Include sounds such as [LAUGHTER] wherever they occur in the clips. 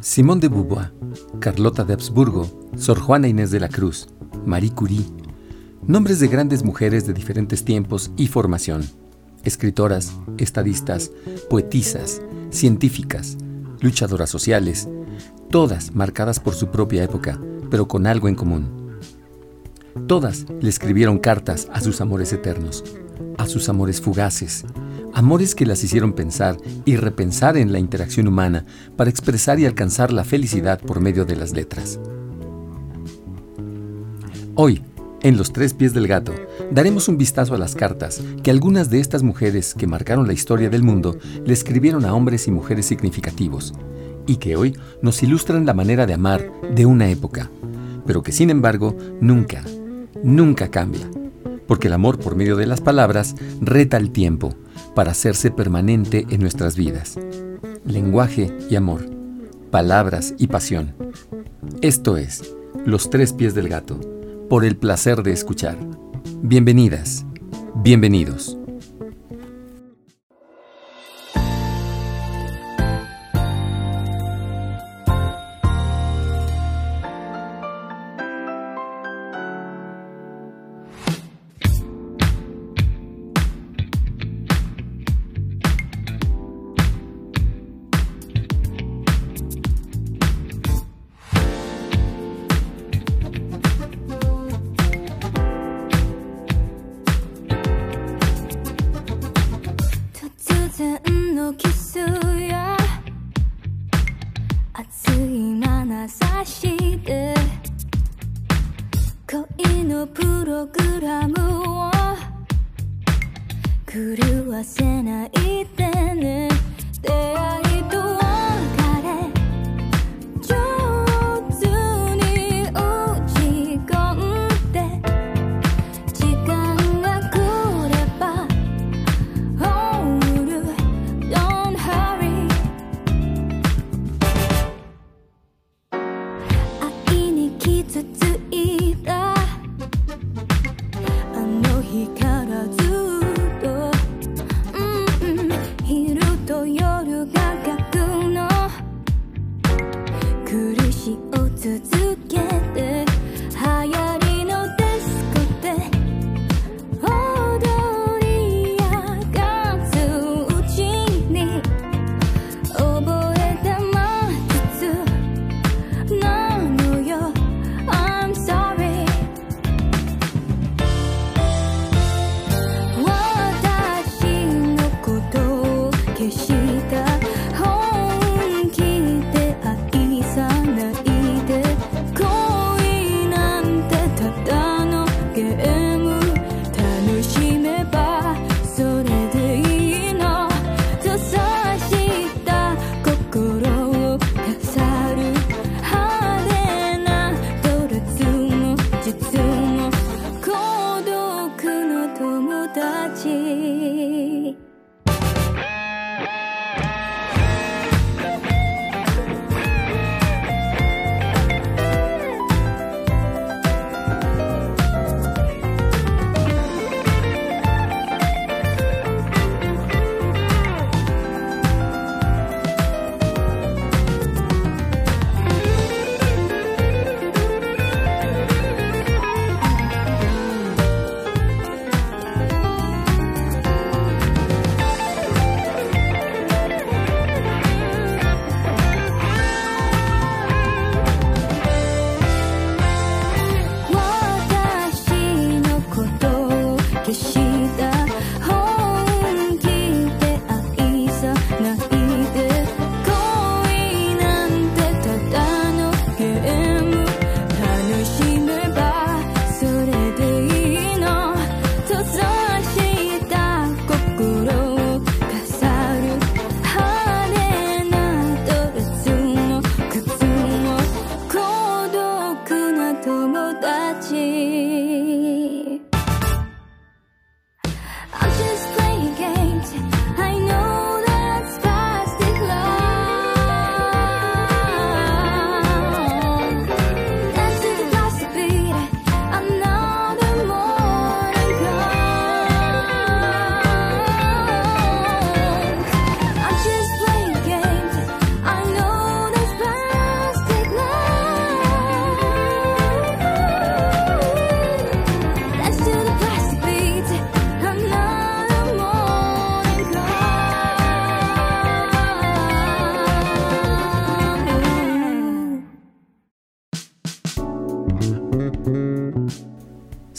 Simón de Beauvoir, Carlota de Habsburgo, Sor Juana Inés de la Cruz, Marie Curie, nombres de grandes mujeres de diferentes tiempos y formación, escritoras, estadistas, poetisas, científicas, luchadoras sociales, todas marcadas por su propia época, pero con algo en común. Todas le escribieron cartas a sus amores eternos, a sus amores fugaces, amores que las hicieron pensar y repensar en la interacción humana para expresar y alcanzar la felicidad por medio de las letras. Hoy, en Los Tres Pies del Gato, daremos un vistazo a las cartas que algunas de estas mujeres que marcaron la historia del mundo le escribieron a hombres y mujeres significativos, y que hoy nos ilustran la manera de amar de una época, pero que sin embargo nunca, nunca cambia, porque el amor por medio de las palabras reta el tiempo para hacerse permanente en nuestras vidas. Lenguaje y amor, palabras y pasión. Esto es Los Tres Pies del Gato, por el placer de escuchar. Bienvenidas, bienvenidos.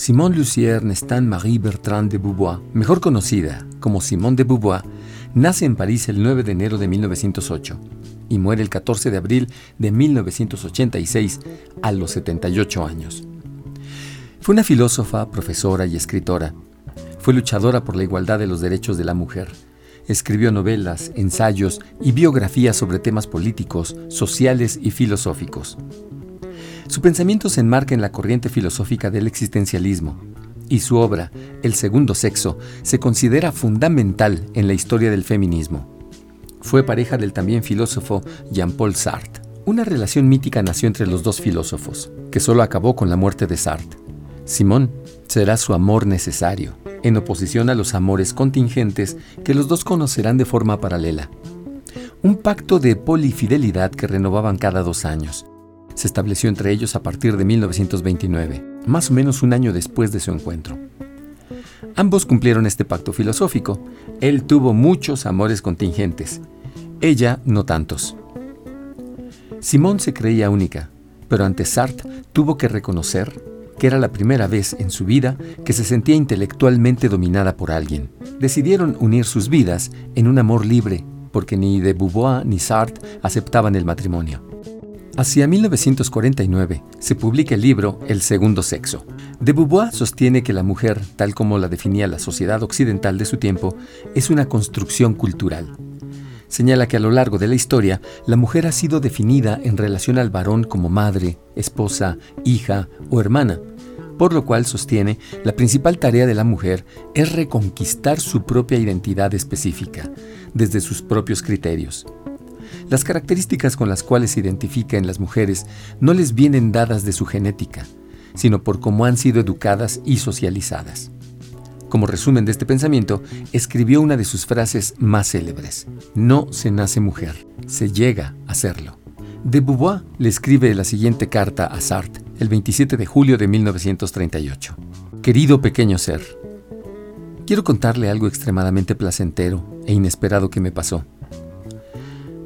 Simone Lucière Nestan Marie Bertrand de Beauvoir, mejor conocida como Simone de Beauvoir, nace en París el 9 de enero de 1908 y muere el 14 de abril de 1986 a los 78 años. Fue una filósofa, profesora y escritora. Fue luchadora por la igualdad de los derechos de la mujer. Escribió novelas, ensayos y biografías sobre temas políticos, sociales y filosóficos. Su pensamiento se enmarca en la corriente filosófica del existencialismo, y su obra, El segundo sexo, se considera fundamental en la historia del feminismo. Fue pareja del también filósofo Jean-Paul Sartre. Una relación mítica nació entre los dos filósofos, que solo acabó con la muerte de Sartre. Simón será su amor necesario, en oposición a los amores contingentes que los dos conocerán de forma paralela. Un pacto de polifidelidad que renovaban cada dos años, se estableció entre ellos a partir de 1929, más o menos un año después de su encuentro. Ambos cumplieron este pacto filosófico. Él tuvo muchos amores contingentes, ella no tantos. Simón se creía única, pero ante Sartre tuvo que reconocer que era la primera vez en su vida que se sentía intelectualmente dominada por alguien. Decidieron unir sus vidas en un amor libre, porque ni de Beauvoir ni Sartre aceptaban el matrimonio. Hacia 1949 se publica el libro El segundo sexo. De Beauvoir sostiene que la mujer, tal como la definía la sociedad occidental de su tiempo, es una construcción cultural. Señala que a lo largo de la historia, la mujer ha sido definida en relación al varón como madre, esposa, hija o hermana, por lo cual sostiene la principal tarea de la mujer es reconquistar su propia identidad específica, desde sus propios criterios. Las características con las cuales se identifica en las mujeres no les vienen dadas de su genética, sino por cómo han sido educadas y socializadas. Como resumen de este pensamiento, escribió una de sus frases más célebres. No se nace mujer, se llega a serlo. De Beauvoir le escribe la siguiente carta a Sartre el 27 de julio de 1938. Querido pequeño ser, quiero contarle algo extremadamente placentero e inesperado que me pasó.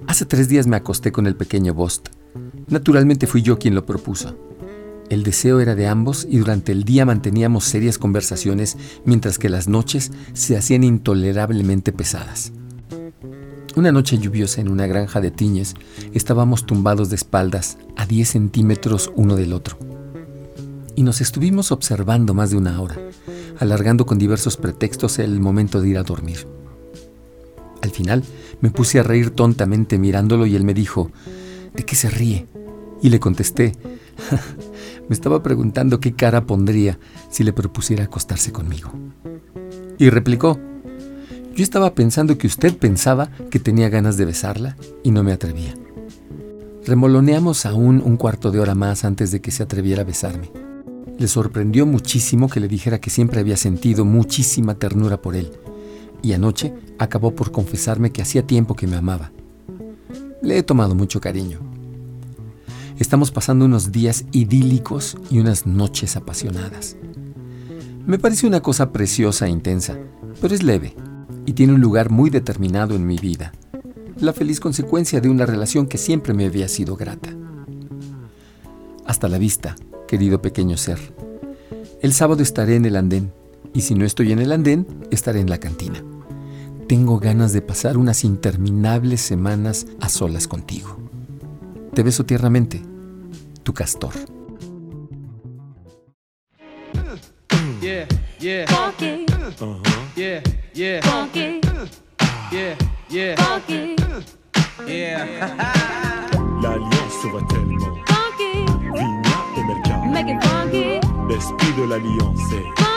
Hace tres días me acosté con el pequeño Bost. Naturalmente fui yo quien lo propuso. El deseo era de ambos y durante el día manteníamos serias conversaciones mientras que las noches se hacían intolerablemente pesadas. Una noche lluviosa en una granja de tiñes estábamos tumbados de espaldas a 10 centímetros uno del otro. Y nos estuvimos observando más de una hora, alargando con diversos pretextos el momento de ir a dormir. Al final me puse a reír tontamente mirándolo y él me dijo, ¿de qué se ríe? Y le contesté, [LAUGHS] me estaba preguntando qué cara pondría si le propusiera acostarse conmigo. Y replicó, yo estaba pensando que usted pensaba que tenía ganas de besarla y no me atrevía. Remoloneamos aún un cuarto de hora más antes de que se atreviera a besarme. Le sorprendió muchísimo que le dijera que siempre había sentido muchísima ternura por él y anoche acabó por confesarme que hacía tiempo que me amaba. Le he tomado mucho cariño. Estamos pasando unos días idílicos y unas noches apasionadas. Me parece una cosa preciosa e intensa, pero es leve y tiene un lugar muy determinado en mi vida, la feliz consecuencia de una relación que siempre me había sido grata. Hasta la vista, querido pequeño ser. El sábado estaré en el andén y si no estoy en el andén, estaré en la cantina. Tengo ganas de pasar unas interminables semanas a solas contigo. Te beso tiernamente, tu castor. L'alliance va tellement. Vigna et Mercado. L'esprit de l'alliance est. L'alliance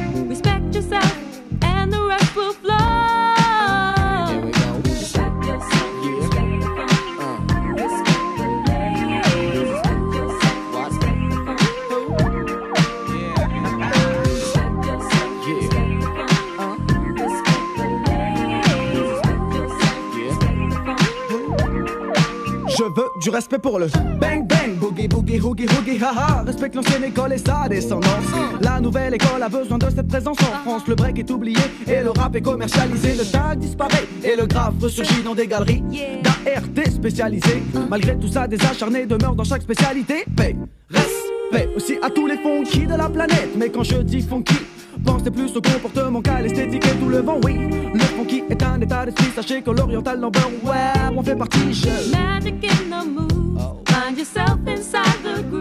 Yourself, and the rest will flow. Veux du respect pour le bang bang, boogie boogie hoogie hoogie haha. Respecte l'ancienne école et sa descendance. La nouvelle école a besoin de cette présence en France. Le break est oublié et le rap est commercialisé. Le tag disparaît et le graphe ressurgit dans des galeries d'ART spécialisées. Malgré tout ça, des acharnés demeurent dans chaque spécialité. Paix, respect aussi à tous les funky de la planète. Mais quand je dis funky, Pensez plus au comportement qu'à l'esthétique et tout le vent, oui. Le funky est un état d'esprit, sachez que l'oriental number, ouais, on fait partie. Je... Magic in the moves. Find yourself inside the grooves.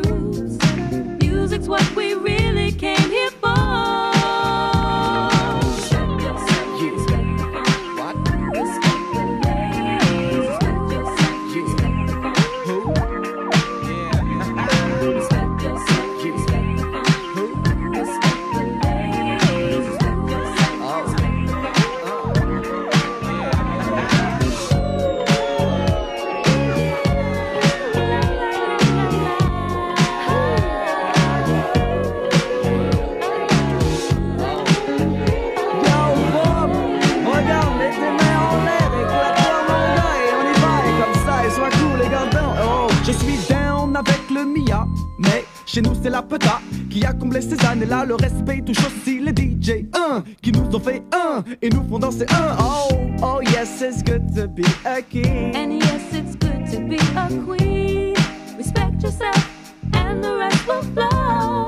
Chez nous c'est la peta qui a comblé ces années-là. Le respect touche aussi les DJ, un, qui nous ont fait un, et nous font danser un. Oh, oh yes, it's good to be a king. And yes, it's good to be a queen. Respect yourself, and the rest will flow.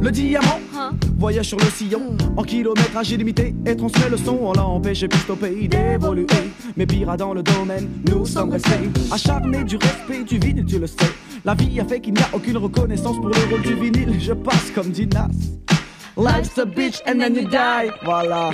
Le diamant Huh? voyage sur le sillon en kilométrage illimité et transmet le son. On l'a empêché plus au pays d'évoluer. Mais pire dans le domaine, nous sommes restés acharnés du respect du vinyle, tu le sais. La vie a fait qu'il n'y a aucune reconnaissance pour le rôle du vinyle. Je passe comme dit Nas. Life's a bitch and then you die. Voilà.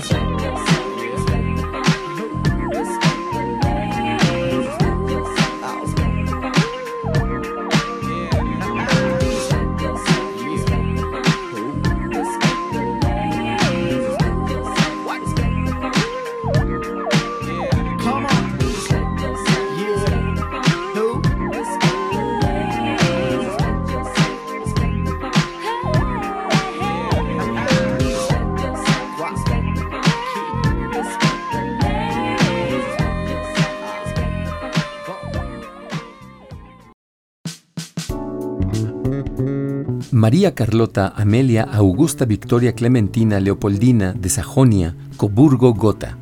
María Carlota Amelia Augusta Victoria Clementina Leopoldina de Sajonia, Coburgo Gotha,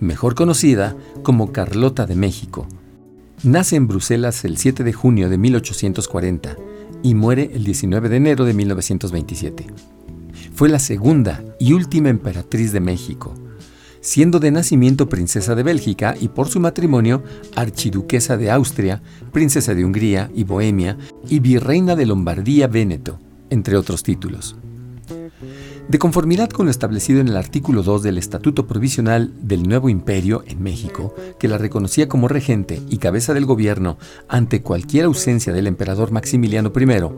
mejor conocida como Carlota de México. Nace en Bruselas el 7 de junio de 1840 y muere el 19 de enero de 1927. Fue la segunda y última emperatriz de México, siendo de nacimiento princesa de Bélgica y por su matrimonio archiduquesa de Austria, princesa de Hungría y Bohemia y virreina de Lombardía-Véneto, entre otros títulos. De conformidad con lo establecido en el artículo 2 del Estatuto Provisional del Nuevo Imperio en México, que la reconocía como regente y cabeza del gobierno ante cualquier ausencia del emperador Maximiliano I,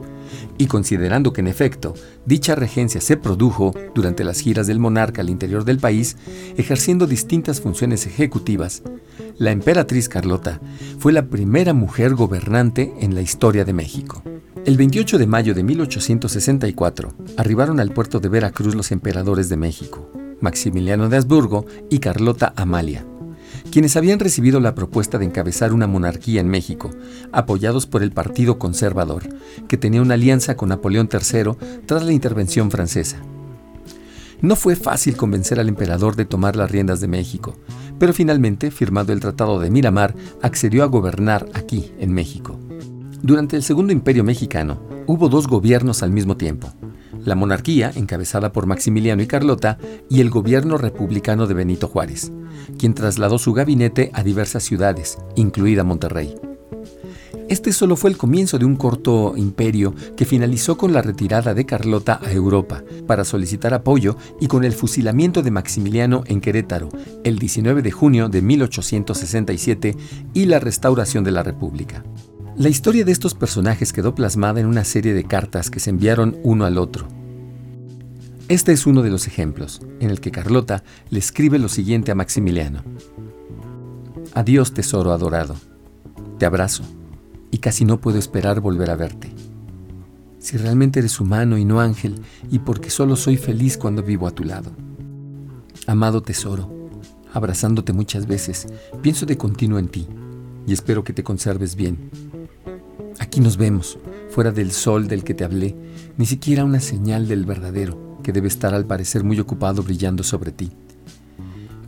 y considerando que en efecto dicha regencia se produjo durante las giras del monarca al interior del país, ejerciendo distintas funciones ejecutivas, la emperatriz Carlota fue la primera mujer gobernante en la historia de México. El 28 de mayo de 1864 arribaron al puerto de Veracruz los emperadores de México, Maximiliano de Habsburgo y Carlota Amalia, quienes habían recibido la propuesta de encabezar una monarquía en México, apoyados por el Partido Conservador, que tenía una alianza con Napoleón III tras la intervención francesa. No fue fácil convencer al emperador de tomar las riendas de México, pero finalmente, firmado el Tratado de Miramar, accedió a gobernar aquí, en México. Durante el Segundo Imperio Mexicano, hubo dos gobiernos al mismo tiempo. la monarquía, encabezada por Maximiliano y Carlota, y el gobierno republicano de Benito Juárez, quien trasladó su gabinete a diversas ciudades, incluida Monterrey. Este solo fue el comienzo de un corto imperio que finalizó con la retirada de Carlota a Europa para solicitar apoyo y con el fusilamiento de Maximiliano en Querétaro el 19 de junio de 1867 y la restauración de la República. La historia de estos personajes quedó plasmada en una serie de cartas que se enviaron uno al otro. Este es uno de los ejemplos, en el que Carlota le escribe lo siguiente a Maximiliano. Adiós tesoro adorado, te abrazo y casi no puedo esperar volver a verte. Si realmente eres humano y no ángel, y porque solo soy feliz cuando vivo a tu lado. Amado tesoro, abrazándote muchas veces, pienso de continuo en ti y espero que te conserves bien. Aquí nos vemos, fuera del sol del que te hablé, ni siquiera una señal del verdadero, que debe estar al parecer muy ocupado brillando sobre ti.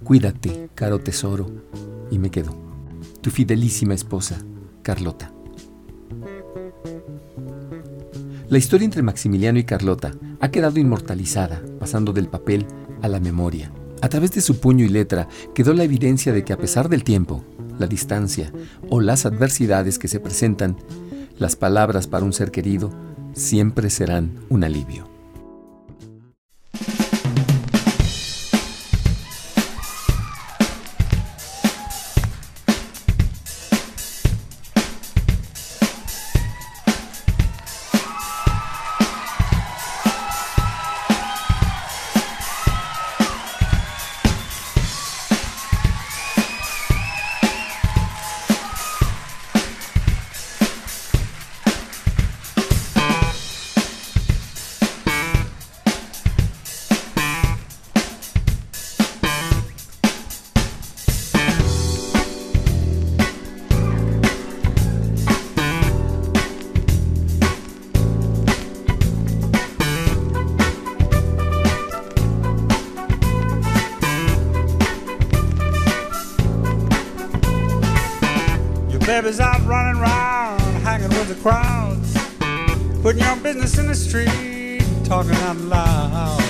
Cuídate, caro tesoro, y me quedo. Tu fidelísima esposa, Carlota. La historia entre Maximiliano y Carlota ha quedado inmortalizada, pasando del papel a la memoria. A través de su puño y letra quedó la evidencia de que a pesar del tiempo, la distancia o las adversidades que se presentan, las palabras para un ser querido siempre serán un alivio. Putting your business in the street, talking out loud,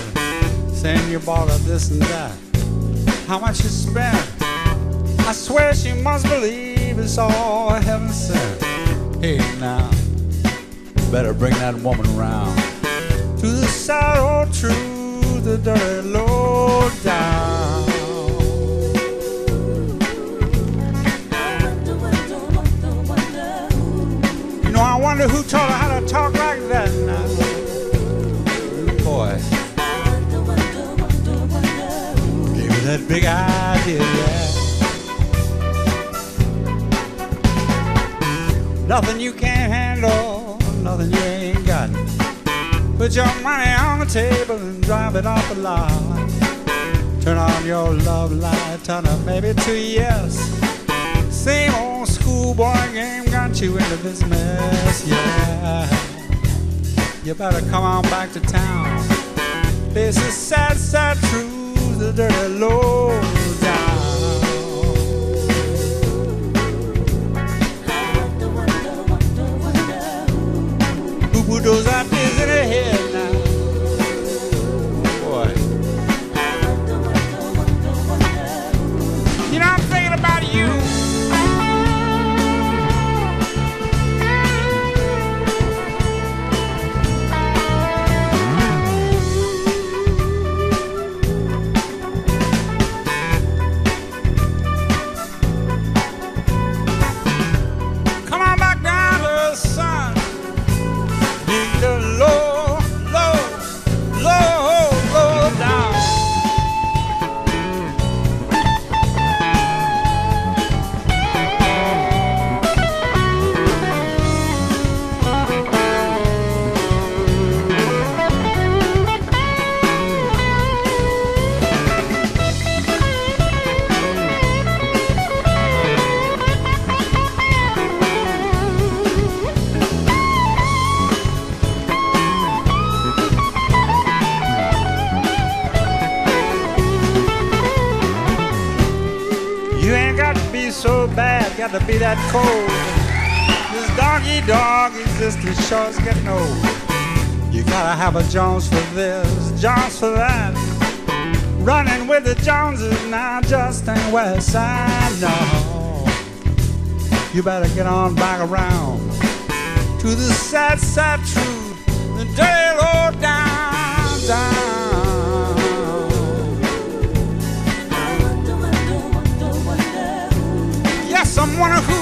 saying you bought her this and that. How much you spent? I swear she must believe it's all heaven sent. Hey now, better bring that woman around to the sad old truth, the dirty low down. Wonder who taught her how to talk like that now. Boy. Gave her that big idea, yeah. Nothing you can't handle, nothing you ain't got. Put your money on the table and drive it off the lot. Turn on your love light, turn up maybe to yes. Same old schoolboy game got you into this mess, yeah. You better come on back to town. This is sad, sad truth, the dirty low down. Who those ideas in cold. This doggy dog existence sure is getting old. You gotta have a Jones for this, Jones for that. Running with the Joneses now just ain't West Side, no. You better get on back around to the sad, sad truth, the dirty low down, down. Yes, I'm one who.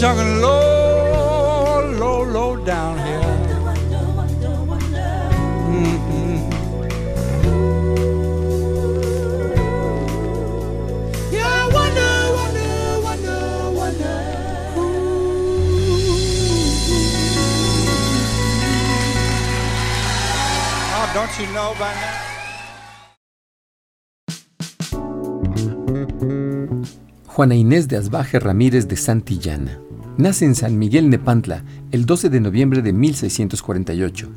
Talking low, low, don't you know? Juana Inés de Asbaje Ramírez de Santillana. Nace en San Miguel Nepantla el 12 de noviembre de 1648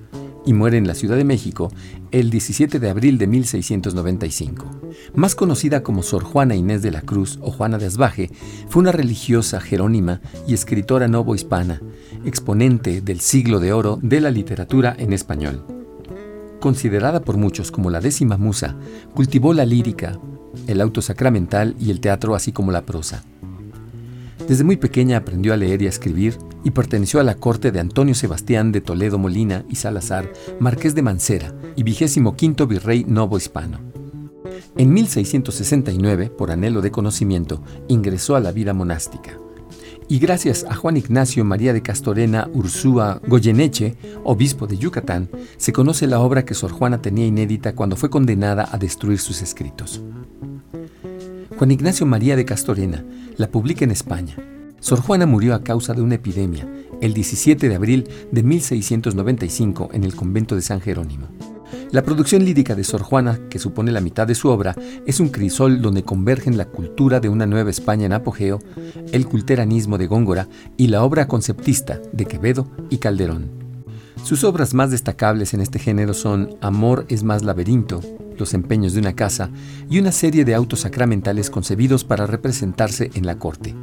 y muere en la Ciudad de México el 17 de abril de 1695. Más conocida como Sor Juana Inés de la Cruz o Juana de Asbaje, fue una religiosa jerónima y escritora novohispana, exponente del siglo de oro de la literatura en español. Considerada por muchos como la décima musa, cultivó la lírica, el auto sacramental y el teatro, así como la prosa. Desde muy pequeña aprendió a leer y a escribir y perteneció a la corte de Antonio Sebastián de Toledo Molina y Salazar, marqués de Mancera y vigésimo quinto virrey novo hispano. En 1669, por anhelo de conocimiento, ingresó a la vida monástica. Y gracias a Juan Ignacio María de Castorena Ursúa Goyeneche, obispo de Yucatán, se conoce la obra que Sor Juana tenía inédita cuando fue condenada a destruir sus escritos. Juan Ignacio María de Castorena la publica en España. Sor Juana murió a causa de una epidemia el 17 de abril de 1695 en el convento de San Jerónimo. La producción lírica de Sor Juana, que supone la mitad de su obra, es un crisol donde convergen la cultura de una nueva España en apogeo, el culteranismo de Góngora y la obra conceptista de Quevedo y Calderón. Sus obras más destacables en este género son Amor es más laberinto, Los empeños de una casa y una serie de autos sacramentales concebidos para representarse en la corte.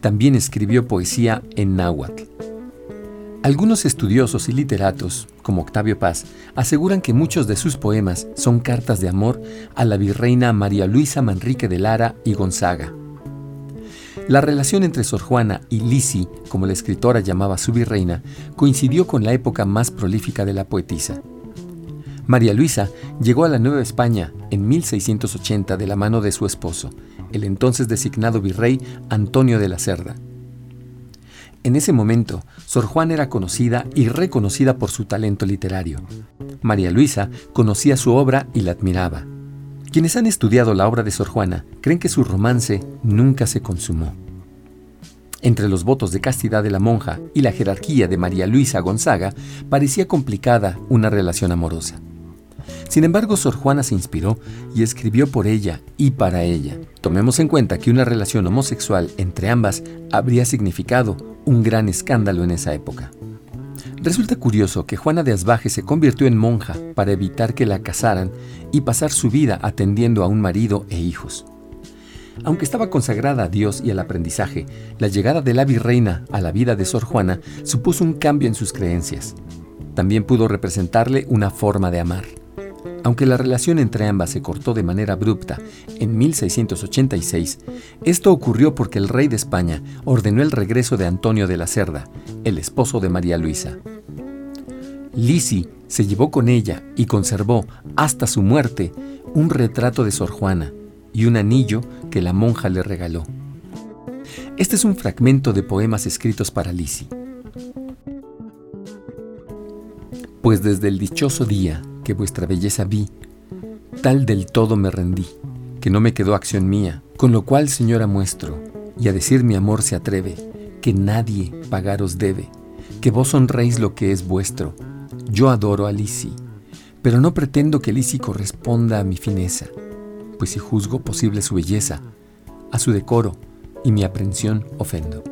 También escribió poesía en náhuatl. Algunos estudiosos y literatos, como Octavio Paz, aseguran que muchos de sus poemas son cartas de amor a la virreina María Luisa Manrique de Lara y Gonzaga. La relación entre Sor Juana y Lisi, como la escritora llamaba su virreina, coincidió con la época más prolífica de la poetisa. María Luisa llegó a la Nueva España en 1680 de la mano de su esposo, el entonces designado virrey Antonio de la Cerda. En ese momento, Sor Juana era conocida y reconocida por su talento literario. María Luisa conocía su obra y la admiraba. Quienes han estudiado la obra de Sor Juana creen que su romance nunca se consumó. Entre los votos de castidad de la monja y la jerarquía de María Luisa Gonzaga parecía complicada una relación amorosa. Sin embargo, Sor Juana se inspiró y escribió por ella y para ella. Tomemos en cuenta que una relación homosexual entre ambas habría significado un gran escándalo en esa época. Resulta curioso que Juana de Asbaje se convirtió en monja para evitar que la casaran y pasar su vida atendiendo a un marido e hijos. Aunque estaba consagrada a Dios y al aprendizaje, la llegada de la virreina a la vida de Sor Juana supuso un cambio en sus creencias. también pudo representarle una forma de amar. Aunque la relación entre ambas se cortó de manera abrupta en 1686, esto ocurrió porque el rey de España ordenó el regreso de Antonio de la Cerda, el esposo de María Luisa. Lisi se llevó con ella y conservó, hasta su muerte, un retrato de Sor Juana y un anillo que la monja le regaló. Este es un fragmento de poemas escritos para Lisi. Pues desde el dichoso día que vuestra belleza vi, tal del todo me rendí, que no me quedó acción mía, con lo cual, señora, muestro, y a decir mi amor se atreve, que nadie pagaros debe, que vos honréis lo que es vuestro. Yo adoro a Lisi, pero no pretendo que Lisi corresponda a mi fineza, pues si juzgo posible su belleza, a su decoro y mi aprensión ofendo.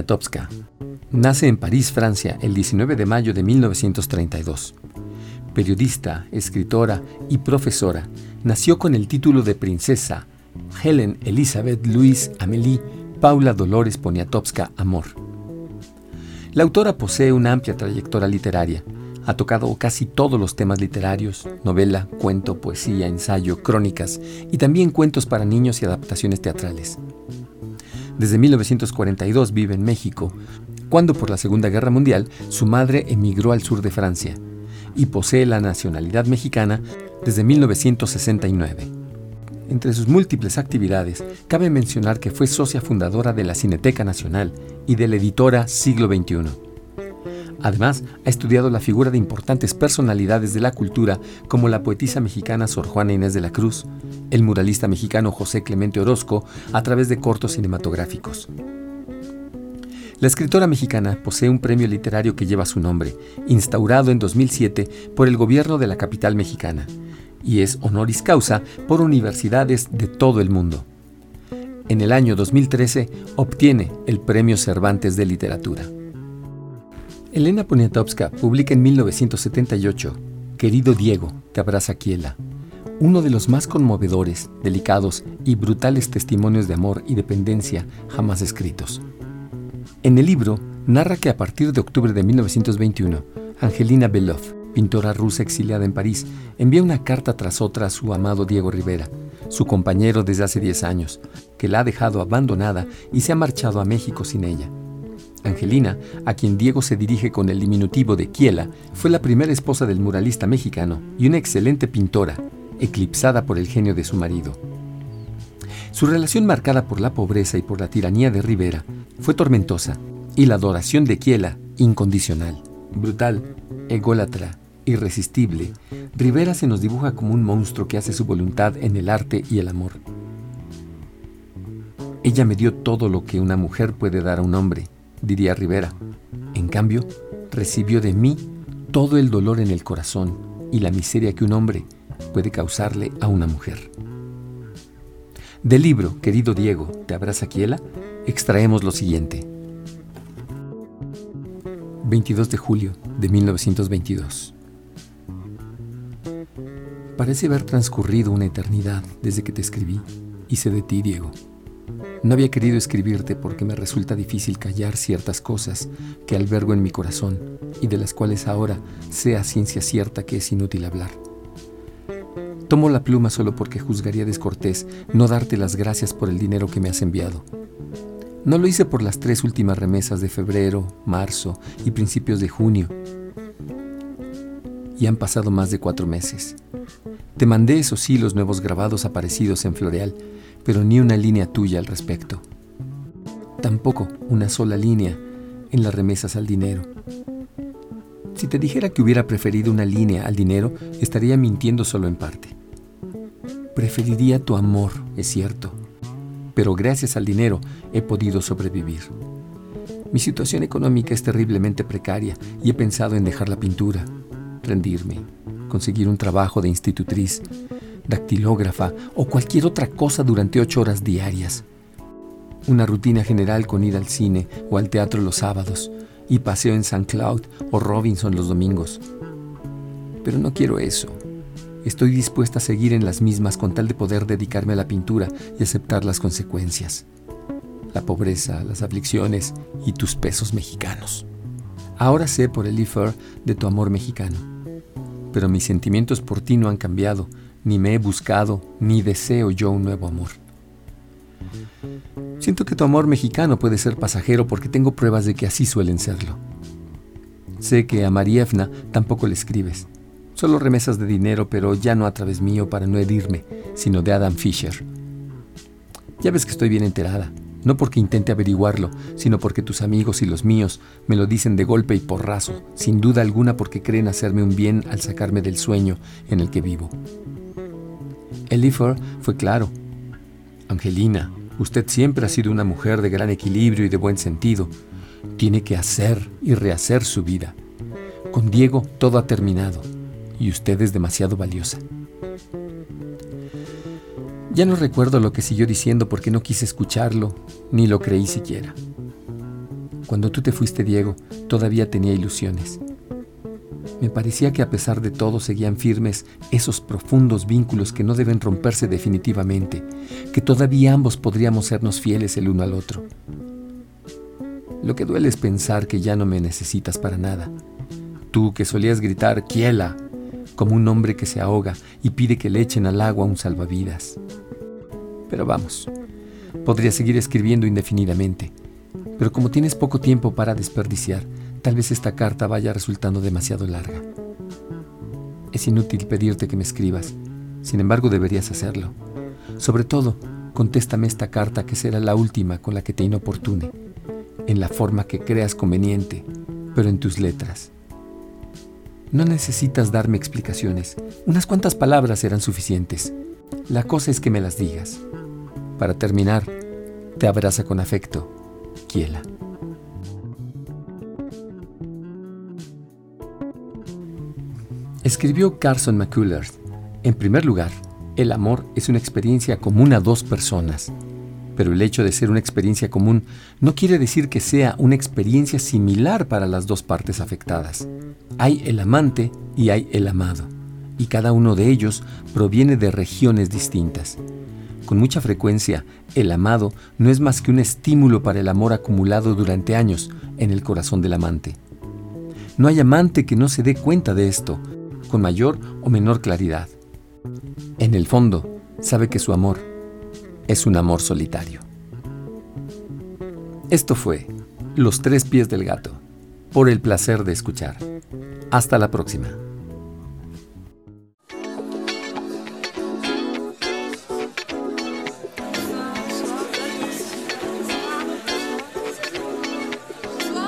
Poniatowska nace en París, Francia, el 19 de mayo de 1932. Periodista, escritora y profesora, nació con el título de princesa Helen Elizabeth Louise Amélie Paula Dolores Poniatowska Amor. La autora posee una amplia trayectoria literaria. Ha tocado casi todos los temas literarios, novela, cuento, poesía, ensayo, crónicas y también cuentos para niños y adaptaciones teatrales. Desde 1942 vive en México, cuando por la Segunda Guerra Mundial su madre emigró al sur de Francia y posee la nacionalidad mexicana desde 1969. Entre sus múltiples actividades, cabe mencionar que fue socia fundadora de la Cineteca Nacional y de la editora Siglo XXI. Además, ha estudiado la figura de importantes personalidades de la cultura como la poetisa mexicana Sor Juana Inés de la Cruz, el muralista mexicano José Clemente Orozco, a través de cortos cinematográficos. La escritora mexicana posee un premio literario que lleva su nombre, instaurado en 2007 por el gobierno de la capital mexicana, y es honoris causa por universidades de todo el mundo. En el año 2013 obtiene el Premio Cervantes de Literatura. Elena Poniatowska publica en 1978 Querido Diego, te abraza Kiela, uno de los más conmovedores, delicados y brutales testimonios de amor y dependencia jamás escritos. En el libro narra que a partir de octubre de 1921, Angelina Belov, pintora rusa exiliada en París, envía una carta tras otra a su amado Diego Rivera, su compañero desde hace 10 años, que la ha dejado abandonada y se ha marchado a México sin ella. Angelina, a quien Diego se dirige con el diminutivo de Kiela, fue la primera esposa del muralista mexicano y una excelente pintora, eclipsada por el genio de su marido. Su relación marcada por la pobreza y por la tiranía de Rivera fue tormentosa y la adoración de Kiela incondicional, brutal, ególatra, irresistible, Rivera se nos dibuja como un monstruo que hace su voluntad en el arte y el amor. Ella me dio todo lo que una mujer puede dar a un hombre, diría Rivera. En cambio, recibió de mí todo el dolor en el corazón y la miseria que un hombre puede causarle a una mujer. Del libro, querido Diego, ¿te abraza Kiela? Extraemos lo siguiente. 22 de julio de 1922. Parece haber transcurrido una eternidad desde que te escribí sé de ti, Diego. No había querido escribirte porque me resulta difícil callar ciertas cosas que albergo en mi corazón y de las cuales ahora sé a ciencia cierta que es inútil hablar. Tomo la pluma solo porque juzgaría descortés no darte las gracias por el dinero que me has enviado. No lo hice por las tres últimas remesas de febrero, marzo y principios de junio. Y han pasado más de cuatro meses. Te mandé esos hilos nuevos grabados aparecidos en Floreal, pero ni una línea tuya al respecto. Tampoco una sola línea en las remesas al dinero. Si te dijera que hubiera preferido una línea al dinero, estaría mintiendo solo en parte. Preferiría tu amor, es cierto, pero gracias al dinero he podido sobrevivir. Mi situación económica es terriblemente precaria y he pensado en dejar la pintura, rendirme, conseguir un trabajo de institutriz, dactilógrafa o cualquier otra cosa durante ocho horas diarias. Una rutina general con ir al cine o al teatro los sábados y paseo en St. Cloud o Robinson los domingos. Pero no quiero eso. Estoy dispuesta a seguir en las mismas con tal de poder dedicarme a la pintura y aceptar las consecuencias. La pobreza, las aflicciones y tus pesos mexicanos. Ahora sé por el IFER de tu amor mexicano. Pero mis sentimientos por ti no han cambiado, ni me he buscado, ni deseo yo un nuevo amor. Siento que tu amor mexicano puede ser pasajero porque tengo pruebas de que así suelen serlo. Sé que a Marievna tampoco le escribes Solo remesas de dinero, pero ya no a través mío para no herirme, sino de Adam Fisher. Ya ves que estoy bien enterada, no porque intente averiguarlo, sino porque tus amigos y los míos me lo dicen de golpe y porrazo, sin duda alguna porque creen hacerme un bien al sacarme del sueño en el que vivo. Elifer fue claro. Angelina, usted siempre ha sido una mujer de gran equilibrio y de buen sentido. Tiene que hacer y rehacer su vida. Con Diego todo ha terminado y usted es demasiado valiosa. Ya no recuerdo lo que siguió diciendo porque no quise escucharlo, ni lo creí siquiera. Cuando tú te fuiste, Diego, todavía tenía ilusiones. Me parecía que a pesar de todo seguían firmes esos profundos vínculos que no deben romperse definitivamente, que todavía ambos podríamos sernos fieles el uno al otro. Lo que duele es pensar que ya no me necesitas para nada, Tú que solías gritar Kiela, como un hombre que se ahoga y pide que le echen al agua un salvavidas. Pero vamos, podría seguir escribiendo indefinidamente, pero como tienes poco tiempo para desperdiciar, tal vez esta carta vaya resultando demasiado larga. Es inútil pedirte que me escribas, sin embargo deberías hacerlo. Sobre todo, contéstame esta carta que será la última con la que te inoportune, en la forma que creas conveniente, pero en tus letras. No necesitas darme explicaciones, unas cuantas palabras serán suficientes. La cosa es que me las digas. Para terminar, te abraza con afecto, Kiela. Escribió Carson McCullers. En primer lugar, el amor es una experiencia común a dos personas. Pero el hecho de ser una experiencia común no quiere decir que sea una experiencia similar para las dos partes afectadas. Hay el amante y hay el amado, y cada uno de ellos proviene de regiones distintas. Con mucha frecuencia, el amado no es más que un estímulo para el amor acumulado durante años en el corazón del amante. No hay amante que no se dé cuenta de esto, con mayor o menor claridad. En el fondo, sabe que su amor es un amor solitario. Esto fue Los tres pies del gato, por el placer de escuchar. Hasta la próxima.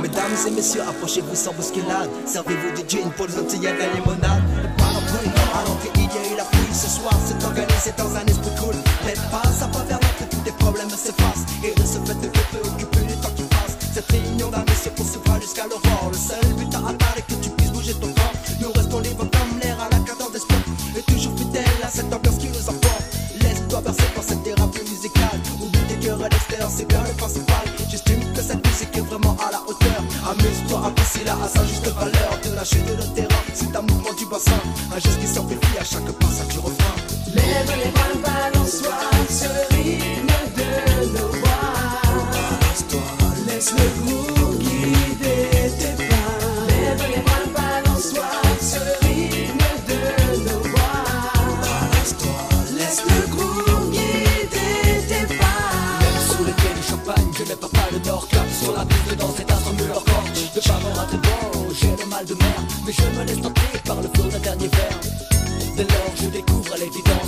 Mesdames et messieurs, approchez-vous sans bousculade. Servez-vous du gin pour de la limonade. A eu la pluie ce soir, c'est organisé dans un esprit cool. Mais pas, ça va vers que tous les problèmes s'effacent. Et de ce fait, de que préoccuper le temps qui passe. Cette réunion d'un messieurs poursuivra jusqu'à l'aurore. Le seul but à atteindre est que tu puisses bouger ton corps. Nous restons libres comme l'air à la cadence des sports. Et toujours fidèles à cette ambiance qui nous emporte. Laisse-toi bercer par cette thérapie musicale. Oublie tes cœurs à l'extérieur, c'est bien le principal. J'estime que cette musique est vraiment à la hauteur. Amuse-toi, apprécie-la à sa juste valeur. De la chute de le terrain, c'est un mouvement du bassin. Un geste qui s'amplifie à chaque passage du refrain. Lève les bras, balance-toi, ce rythme de nos voix. Laisse le groove Dès je découvre l'évidence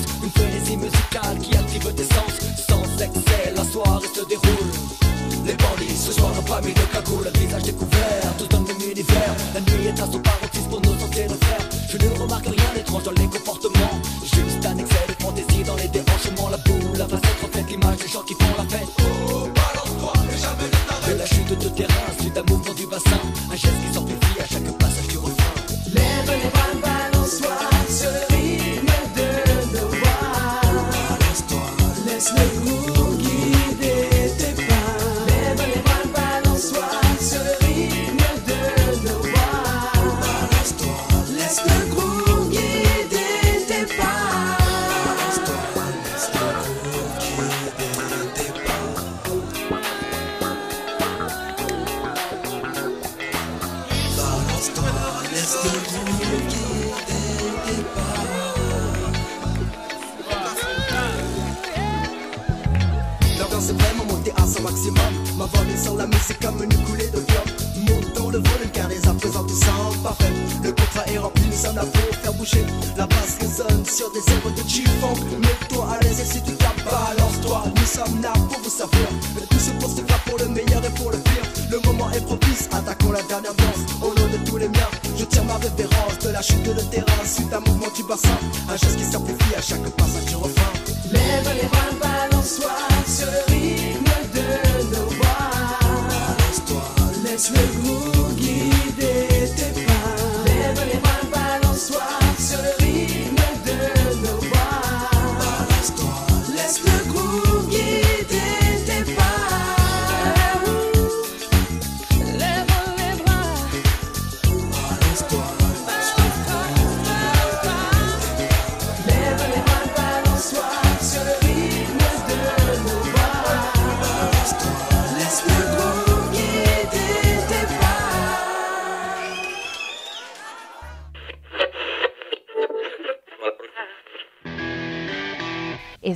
la dernière danse. Au nom de tous les miens, je tiens ma révérence De la chute de terrain, suite un mouvement du bassin. Un geste qui s'amplifie à chaque passage du refrain. Lève les bras, balance-toi, ce rythme de nos voix. Laisse le groove